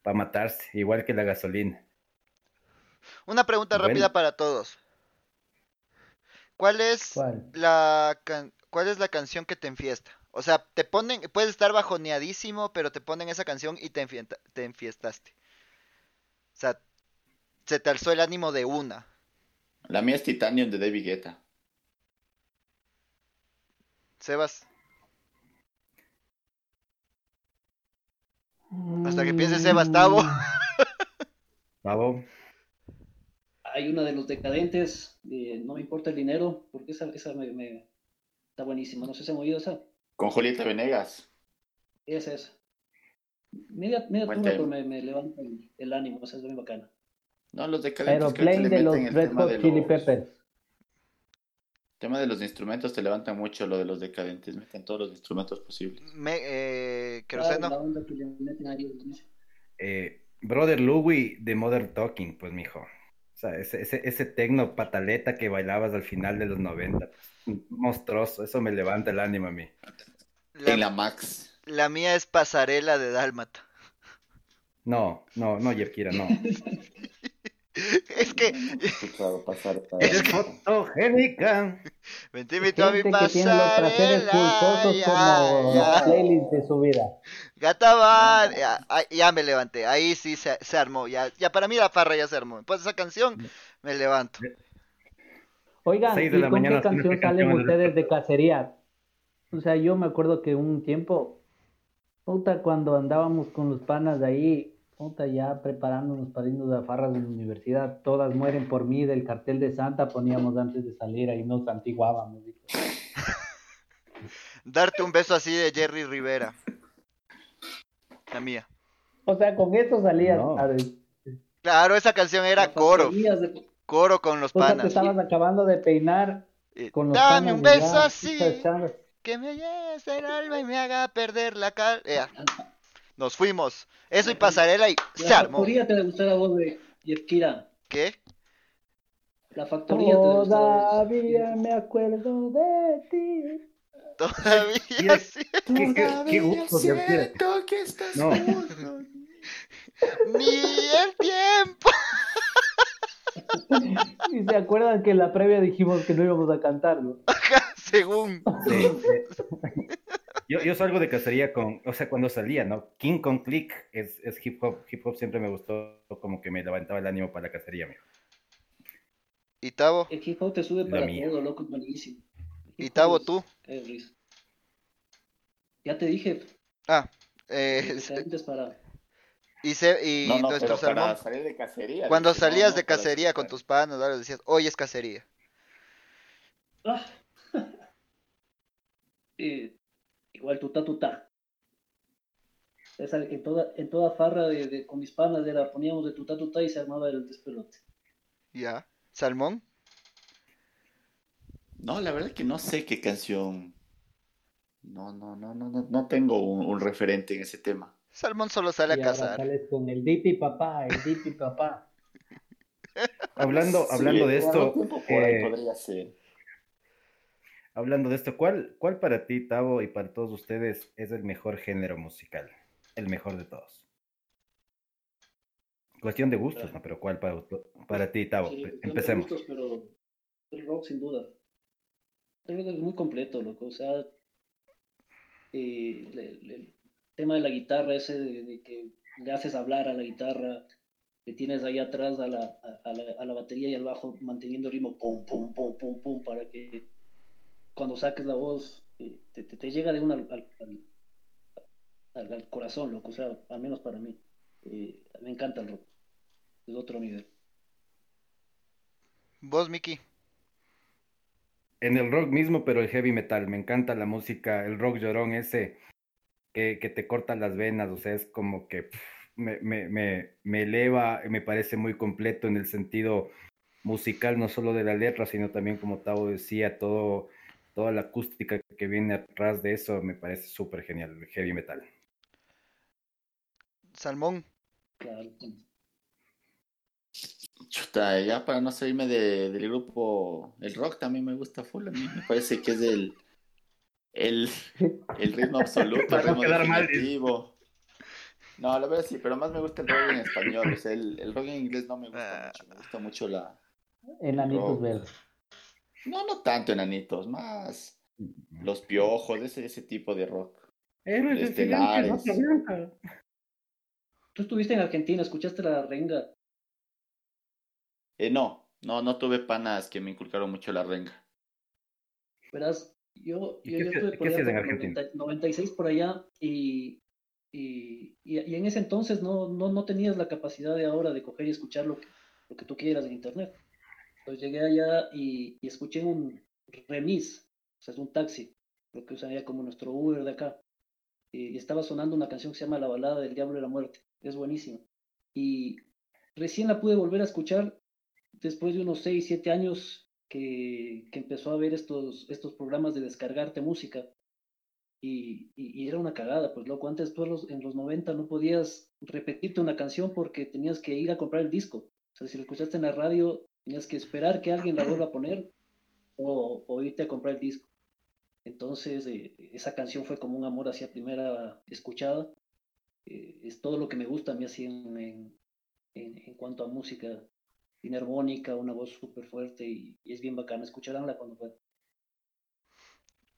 Para matarse, igual que la gasolina. Una pregunta Bueno. rápida para todos. ¿Cuál es ¿Cuál? la can- cuál es la canción que te enfiesta? O sea, te ponen, puedes estar bajoneadísimo, pero te ponen esa canción y te, enfienta- te enfiestaste. O sea, se te alzó el ánimo de una. La mía es Titanium de David Guetta. Sebas, hasta que piense Sebas, Tavo. Mm, Pavo, Hay una de los decadentes, de No me importa el dinero, porque esa, esa me, me- está buenísima. No sé si se ha movido esa. Con Julieta Venegas. Esa es. Media, media pero me, me levanta el, el ánimo, esa es muy bacana. No, los decadentes Aeroplane le de los Red Hot Chili Peppers. Tema de los instrumentos te levantan mucho lo de los decadentes, meten todos los instrumentos posibles. Me, eh, Claro, inicio. eh, Brother Louie de Modern Talking, pues, mijo. O sea, ese, ese, ese tecno pataleta que bailabas al final de los 90. pues, monstruoso, eso me levanta el ánimo a mí. La, En la Max. la mía es Pasarela de Dálmata. No, no, no, Yerkira, no. [laughs] Es que pasar esta- Eres fotogénica. me te invito a mi Gente que tiene los pasarela. pulposos Ya, como ya. la playlist de su vida. Gata va, ya, ya me levanté, ahí sí se, se armó, ya, ya para mí la farra ya se armó. Después de esa canción me levanto. Oigan, ¿y con mañana, qué canción ¿qué salen canción es ustedes de cacería? O sea, yo me acuerdo que un tiempo, puta, cuando andábamos con los panas de ahí, puta, ya preparándonos para irnos a farras de la universidad, todas mueren por mí, del cartel de Santa poníamos antes de salir, ahí nos antiguábamos. [laughs] Darte un beso así de Jerry Rivera. La mía. O sea, con eso salías. No. a Claro, esa canción era coro, de- coro con los puta, te panas. estabas acabando de peinar con los Dame panas un beso ya, así, que me llenes el alma y me haga perder la cal... Ya. Nos fuimos. Eso y pasarela y se La armó. factoría te debe gustar a vos de Yevkira. ¿Qué? La factoría te debe gustar a vos. Todavía me acuerdo de ti. Todavía sí. ¿Qué, qué, qué gusto, que estás No. [laughs] Ni el tiempo. [laughs] Y se acuerdan que en la previa dijimos que no íbamos a cantarlo. [laughs] Según. Sí, sí. Yo, yo salgo de cacería con, o sea, cuando salía, ¿no? King con Click es, es hip hop. Hip hop siempre me gustó, como que me levantaba el ánimo para la cacería, mijo. Y Tavo, El hip hop te sube para todo, loco, es buenísimo. Y Tavo tú. es. Ya te dije, Ah, eh, diferentes para. y, se, y No, no, nuestro salir de cacería. Cuando no, salías no de para cacería con tus panas, ahora decías, hoy es cacería. Ah. [laughs] Eh, igual tuta tuta. Esa, en, toda, en toda farra de, de- con mis panas era, poníamos de tuta tuta y se armaba el despelote. Ya. Salmón. No, la verdad que no sé qué canción. No, no, no, no, no, no tengo un, un referente en ese tema. Salmón solo sale a Y cazar. sales con el Dipi papá, el Dipi papá. [laughs] Hablando, hablando de esto, eh, podría ser. Hablando de esto, ¿cuál, ¿cuál para ti, Tavo, y para todos ustedes es el mejor género musical? El mejor de todos. Cuestión de gustos, ¿no? Pero ¿cuál para, para ti, Tavo? Sí, Empecemos. gustos, pero el rock sin duda. El rock es muy completo, loco. O sea, eh, le- le- el tema de la guitarra, ese de, de que le haces hablar a la guitarra, que tienes ahí atrás a la, a, a la, a la batería y al bajo manteniendo el ritmo pum, pum, pum, pum, pum, para que cuando saques la voz eh, te, te- te llega de una al, al- al- al- al corazón, loco. O sea, al menos para mí. Eh, me encanta el rock. Es otro nivel. Vos, Miki. En el rock mismo, pero el heavy metal. Me encanta la música, el rock llorón ese que, que te corta las venas, o sea, es como que pff, me, me, me, me eleva, me parece muy completo en el sentido musical, no solo de la letra, sino también, como Tavo decía, todo, toda la acústica que viene atrás de eso me parece súper genial, el heavy metal. Salmón. Claro. Chuta, ya para no salirme de- del grupo, el rock también me gusta full. A mí me parece que es el, el, el ritmo absoluto, Para el ritmo quedar mal. definitivo. No, la verdad sí, pero más me gusta el rock en español. O sea, el, el rock en inglés no me gusta Ah. mucho. Me gusta mucho la. Enanitos Rock. verdes. No, no tanto enanitos, más los piojos, ese, ese tipo de rock. Héroes Estelares. Tú estuviste en Argentina, escuchaste la renga. Eh, no, no, no tuve panas que me inculcaron mucho la renga. Verás, yo, ¿Y yo, qué yo hacías- estuve por allá en por Argentina? 90 96 por allá y, y, y- y en ese entonces no, no, no tenías la capacidad de ahora de coger y escuchar lo que, lo que tú quieras en internet. Entonces llegué allá y, escuché un remis, o sea, es un taxi, lo que usan como nuestro Uber de acá. Y, estaba sonando una canción que se llama La balada del diablo y la muerte, es buenísima. Y recién la pude volver a escuchar después de unos 6, 7 años que, que empezó a ver estos, estos programas de descargarte música. Y, y- era una cagada, pues loco, antes tú en los 90 no podías repetirte una canción porque tenías que ir a comprar el disco. O sea, si lo escuchaste en la radio, tenías que esperar que alguien la vuelva a poner o, o irte a comprar el disco. Entonces, eh, esa canción fue como un amor hacia primera escuchada. Eh, es todo lo que me gusta a mí así en, en, en- cuanto a música. Tiene armónica, una voz súper fuerte y, y es bien bacana. Escucharánla cuando puedan.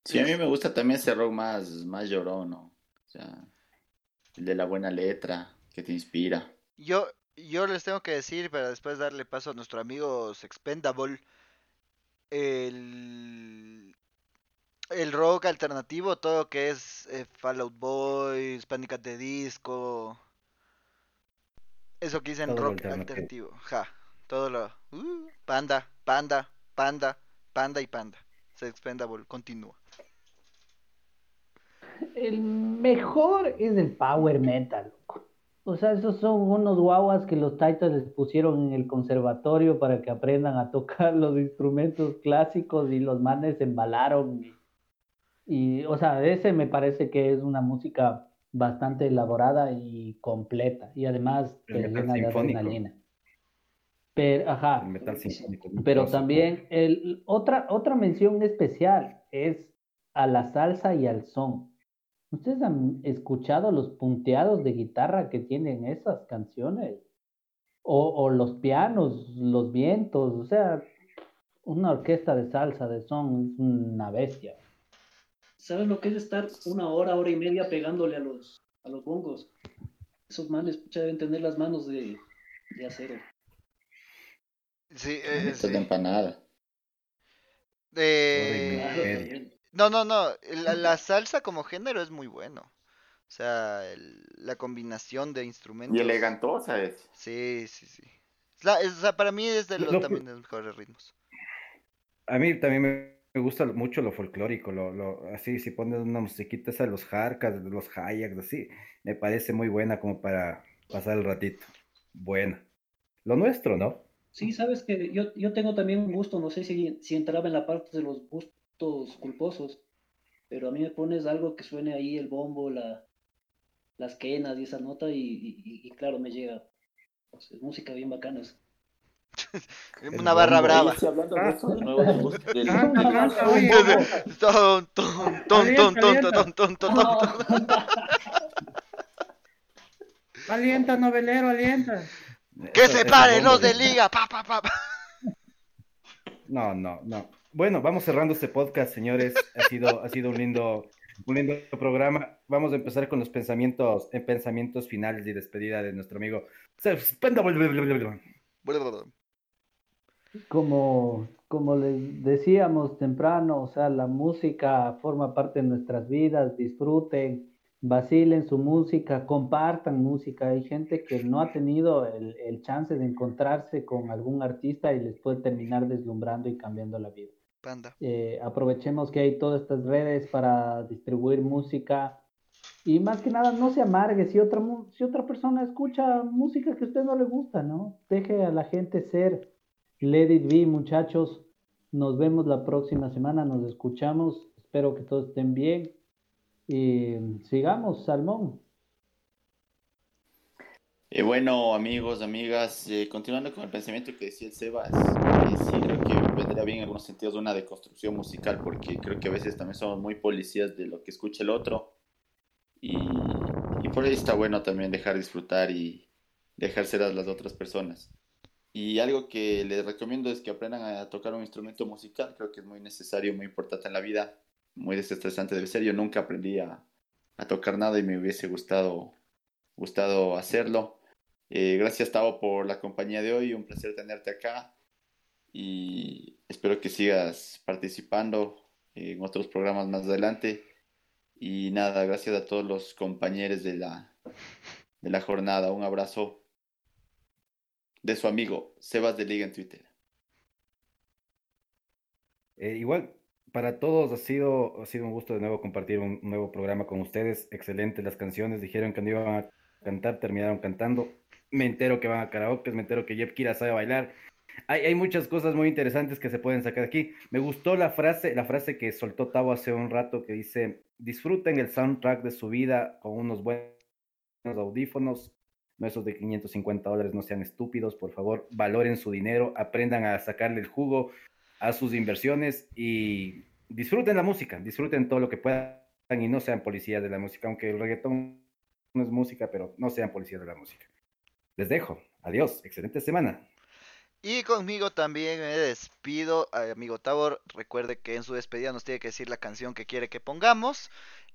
Sí, a mí me gusta también ese rock más, más llorón, ¿no? O sea, el de la buena letra, que te inspira. Yo, yo les tengo que decir, para después darle paso a nuestro amigo Expendable, el, el rock alternativo, todo lo que es eh, Fallout Boys, Panic! at the Disco, eso que dicen Todo rock alternativo. alternativo, ja, todo lo, uh, panda, panda, panda, panda y panda. Expendable, continúa. El mejor es el power metal. O sea, esos son unos guaguas que los taitas les pusieron en el conservatorio para que aprendan a tocar los instrumentos clásicos y los manes se embalaron. Y, y, o sea, ese me parece que es una música bastante elaborada y completa. Y además te llena de adrenalina. Pero, ajá. El metal sinfónico. Pero también el, otra, otra mención especial es a la salsa y al son. ¿Ustedes han escuchado los punteados de guitarra que tienen esas canciones? O, o los pianos, los vientos, o sea, una orquesta de salsa, de son, es una bestia. ¿Sabes lo que es estar una hora, hora y media pegándole a los, a los bongos? Esos manes pucha, deben tener las manos de, de acero. Sí, eh, Esto es de sí. empanada. Eh, también. No, no, no. La, la salsa como género es muy bueno. O sea, el- la combinación de instrumentos. Y elegantosa es. Sí, sí, sí. Es la- es- o sea, para mí es de Lo- los lo- también de los mejores ritmos. A mí también me, me gusta mucho lo folclórico, lo, lo- así, si pones una musiquita esa de los jarcas, de los hayaks, así, me parece muy buena como para pasar el ratito. Buena. Lo nuestro, ¿no? Sí, sabes que yo, yo tengo también un gusto, no sé si, si entraba en la parte de los gustos culposos, pero a mí me pones algo que suene ahí el bombo, la, las quenas y esa nota y, claro, me llega. Pues, Entonces, música bien bacana. Una barra brava. Alienta, novelero, alienta. Que se paren los de liga. No, no, no. Bueno, vamos cerrando este podcast, señores. Ha sido, ha sido un lindo, un lindo programa. Vamos a empezar con los pensamientos, en pensamientos finales y despedida de nuestro amigo. Como, como les decíamos temprano, o sea, la música forma parte de nuestras vidas, disfruten, vacilen su música, compartan música. Hay gente que no ha tenido el, el chance de encontrarse con algún artista y les puede terminar deslumbrando y cambiando la vida. Panda. Eh, aprovechemos que hay todas estas redes para distribuir música Y más que nada, no se amargue si otra, si otra persona escucha música que a usted no le gusta, ¿no? Deje a la gente ser. Let it be, muchachos. Nos vemos la próxima semana, nos escuchamos. Espero que todos estén bien. Y sigamos, Salmón. Eh, bueno, amigos, amigas, eh, continuando con el pensamiento que decía el Sebas, eh, vendría bien en algunos sentidos una deconstrucción musical, porque creo que a veces también somos muy policías de lo que escucha el otro y, por ahí está bueno también dejar disfrutar y dejar ser a las otras personas. Y algo que les recomiendo es que aprendan a tocar un instrumento musical, creo que es muy necesario, muy importante en la vida, muy desestresante debe ser. Yo nunca aprendí a, tocar nada y me hubiese gustado, gustado hacerlo. Eh, gracias Tavo por la compañía de hoy, un placer tenerte acá y espero que sigas participando en otros programas más adelante. Y nada, gracias a todos los compañeros de la, de la jornada. Un abrazo de su amigo Sebas de Liga en Twitter. Eh, igual, para todos ha sido, ha sido un gusto de nuevo compartir un nuevo programa con ustedes. Excelente las canciones. Dijeron que no iban a cantar, terminaron cantando. Me entero que van a karaoke, me entero que Jeff Kira sabe bailar hay, muchas cosas muy interesantes que se pueden sacar aquí. Me gustó la frase, la frase que soltó Tavo hace un rato que dice, disfruten el soundtrack de su vida con unos buenos audífonos, no esos de 550 dólares, no sean estúpidos, por favor, valoren su dinero, aprendan a sacarle el jugo a sus inversiones y disfruten la música, disfruten todo lo que puedan y no sean policías de la música, aunque el reggaetón no es música, pero no sean policías de la música. Les dejo. Adiós. Excelente semana. Y conmigo también me despido, amigo Tabor. Recuerde que en su despedida nos tiene que decir la canción que quiere que pongamos.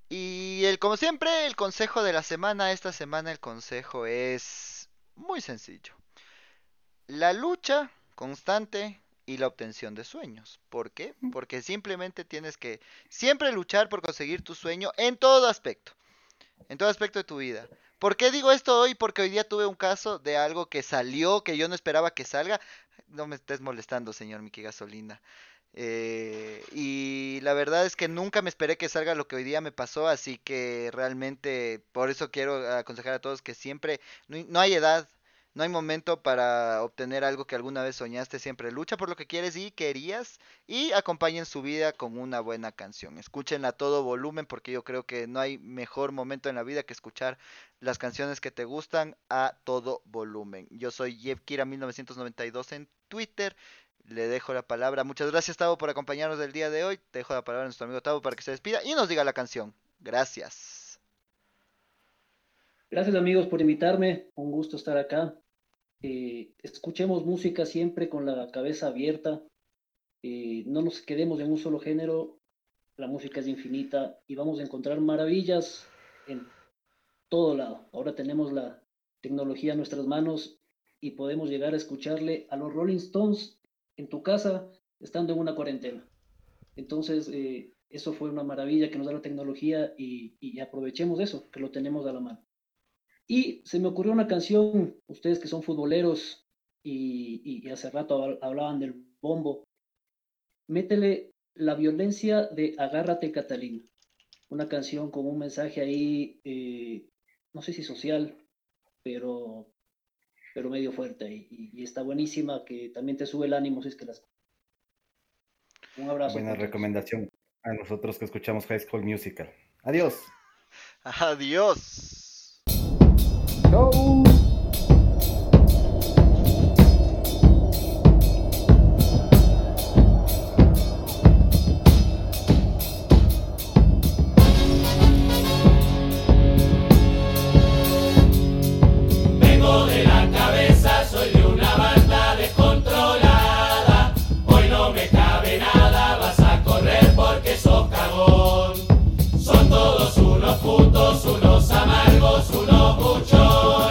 Y el, como siempre, el consejo de la semana. Esta semana el consejo es muy sencillo. La lucha constante y la obtención de sueños. ¿Por qué? Mm. Porque simplemente tienes que siempre luchar por conseguir tu sueño en todo aspecto. En todo aspecto de tu vida. ¿Por qué digo esto hoy? Porque hoy día tuve un caso de algo que salió, que yo no esperaba que salga. No me estés molestando, señor Miki Gasolina. Eh, y la verdad es que nunca me esperé que salga lo que hoy día me pasó, así que realmente por eso quiero aconsejar a todos que siempre no hay edad no hay momento para obtener algo que alguna vez soñaste, siempre lucha por lo que quieres y querías y acompañen su vida con una buena canción. Escúchenla a todo volumen porque yo creo que no hay mejor momento en la vida que escuchar las canciones que te gustan a todo volumen. Yo soy Kira 1992 en Twitter. Le dejo la palabra. Muchas gracias, Tavo, por acompañarnos el día de hoy. Te dejo la palabra a nuestro amigo Tavo para que se despida y nos diga la canción. Gracias. Gracias amigos por invitarme, un gusto estar acá. Eh, escuchemos música siempre con la cabeza abierta, eh, no nos quedemos en un solo género, la música es infinita y vamos a encontrar maravillas en todo lado. Ahora tenemos la tecnología en nuestras manos y podemos llegar a escucharle a los Rolling Stones en tu casa estando en una cuarentena. Entonces, eh, eso fue una maravilla que nos da la tecnología y aprovechemos eso, que lo tenemos a la mano. Y se me ocurrió una canción, ustedes que son futboleros y, hace rato hablaban del bombo, métele la violencia de Agárrate Catalina, una canción con un mensaje ahí, eh, no sé si social, pero, pero medio fuerte y, y, está buenísima, que también te sube el ánimo si es que las... Un abrazo. Buena recomendación a nosotros que escuchamos High School Musical. Adiós. Adiós. Go!